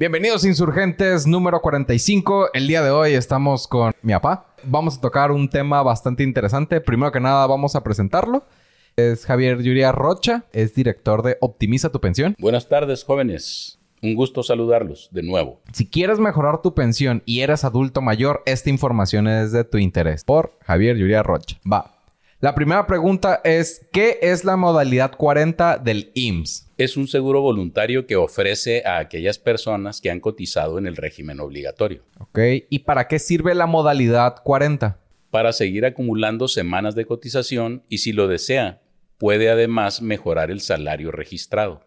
Bienvenidos insurgentes número 45. El día de hoy estamos con mi papá. Vamos a tocar un tema bastante interesante. Primero que nada vamos a presentarlo. Es Javier Yuria Rocha, es director de Optimiza tu pensión. Buenas tardes jóvenes. Un gusto saludarlos de nuevo. Si quieres mejorar tu pensión y eres adulto mayor, esta información es de tu interés. Por Javier Yuria Rocha. Va. La primera pregunta es, ¿qué es la modalidad 40 del IMSS? Es un seguro voluntario que ofrece a aquellas personas que han cotizado en el régimen obligatorio. Ok, ¿y para qué sirve la modalidad 40? Para seguir acumulando semanas de cotización y si lo desea, puede además mejorar el salario registrado.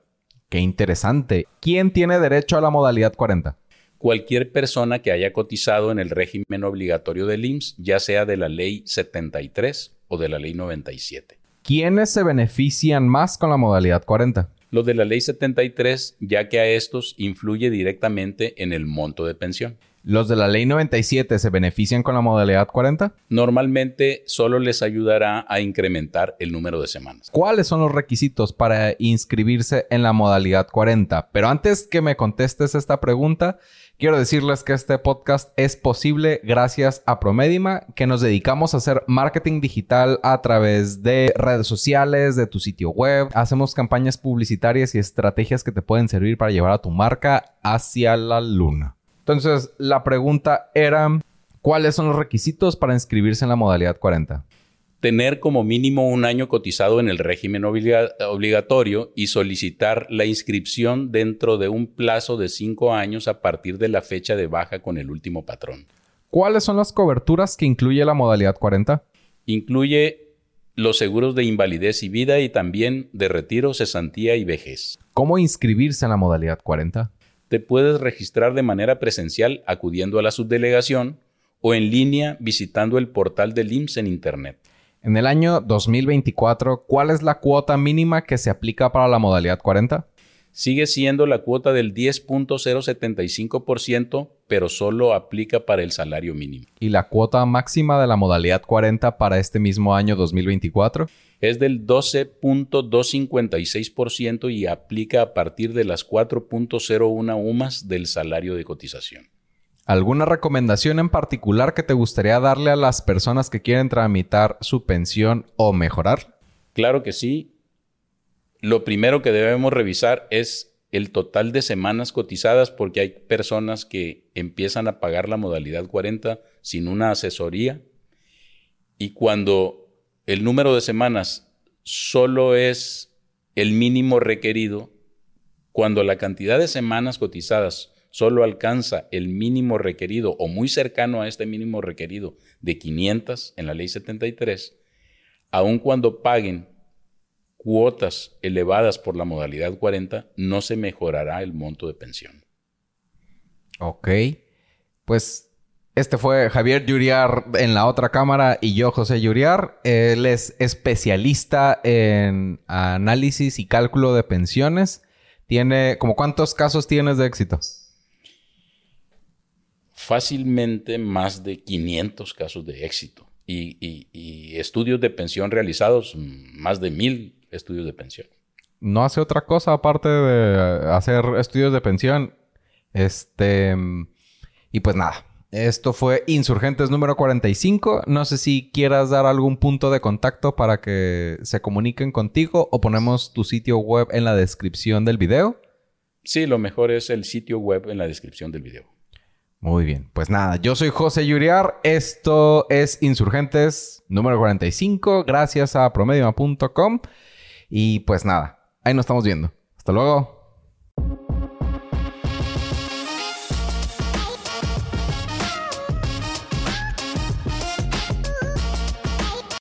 Qué interesante. ¿Quién tiene derecho a la modalidad 40? Cualquier persona que haya cotizado en el régimen obligatorio del IMSS, ya sea de la ley 73 o de la ley 97. ¿Quiénes se benefician más con la modalidad 40? Los de la ley 73, ya que a estos influye directamente en el monto de pensión. ¿Los de la ley 97 se benefician con la modalidad 40? Normalmente solo les ayudará a incrementar el número de semanas. ¿Cuáles son los requisitos para inscribirse en la modalidad 40? Pero antes que me contestes esta pregunta, quiero decirles que este podcast es posible gracias a Promedima, que nos dedicamos a hacer marketing digital a través de redes sociales, de tu sitio web. Hacemos campañas publicitarias y estrategias que te pueden servir para llevar a tu marca hacia la luna. Entonces, la pregunta era, ¿cuáles son los requisitos para inscribirse en la modalidad 40? Tener como mínimo un año cotizado en el régimen obligatorio y solicitar la inscripción dentro de un plazo de cinco años a partir de la fecha de baja con el último patrón. ¿Cuáles son las coberturas que incluye la modalidad 40? Incluye los seguros de invalidez y vida y también de retiro, cesantía y vejez. ¿Cómo inscribirse en la modalidad 40? Te puedes registrar de manera presencial acudiendo a la subdelegación o en línea visitando el portal del IMSS en Internet. En el año 2024, ¿cuál es la cuota mínima que se aplica para la modalidad 40? Sigue siendo la cuota del 10.075%, pero solo aplica para el salario mínimo. ¿Y la cuota máxima de la modalidad 40 para este mismo año 2024? Es del 12.256% y aplica a partir de las 4.01 UMAS del salario de cotización. ¿Alguna recomendación en particular que te gustaría darle a las personas que quieren tramitar su pensión o mejorar? Claro que sí lo primero que debemos revisar es el total de semanas cotizadas porque hay personas que empiezan a pagar la modalidad 40 sin una asesoría. Y cuando el número de semanas solo es el mínimo requerido, cuando la cantidad de semanas cotizadas solo alcanza el mínimo requerido o muy cercano a este mínimo requerido de 500 en la ley 73, aun cuando paguen cuotas elevadas por la modalidad 40, no se mejorará el monto de pensión. Ok. Pues este fue Javier Yuriar en la otra cámara y yo, José Yuriar. Él es especialista en análisis y cálculo de pensiones. Tiene, ¿como cuántos casos tienes de éxito? Fácilmente más de 500 casos de éxito. Y, y estudios de pensión realizados, más de mil estudios de pensión. No hace otra cosa aparte de hacer estudios de pensión. Este. Y pues nada. Esto fue Insurgentes número 45. No sé si quieras dar algún punto de contacto para que se comuniquen contigo o ponemos tu sitio web en la descripción del video. Sí, lo mejor es el sitio web en la descripción del video. Muy bien, pues nada, yo soy José Yuriar, esto es Insurgentes número 45, gracias a promedium.com. Y pues nada, ahí nos estamos viendo. Hasta luego.